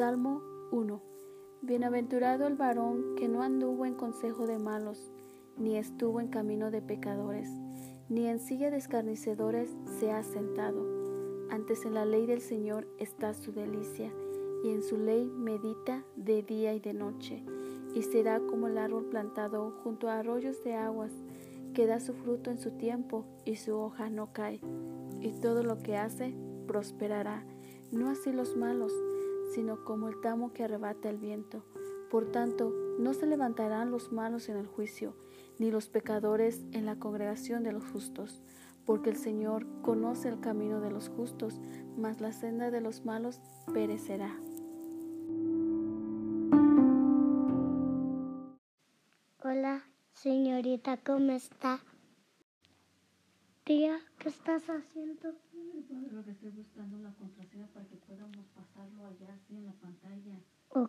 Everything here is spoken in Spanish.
Salmo 1. Bienaventurado el varón que no anduvo en consejo de malos, ni estuvo en camino de pecadores, ni en silla de escarnecedores se ha sentado. Antes en la ley del Señor está su delicia, y en su ley medita de día y de noche, y será como el árbol plantado junto a arroyos de aguas, que da su fruto en su tiempo, y su hoja no cae, y todo lo que hace prosperará. No así los malos, sino como el tamo que arrebata el viento. Por tanto, no se levantarán los malos en el juicio, ni los pecadores en la congregación de los justos, porque el Señor conoce el camino de los justos, mas la senda de los malos perecerá. Hola, señorita, ¿cómo está? Tía, ¿qué estás haciendo? Lo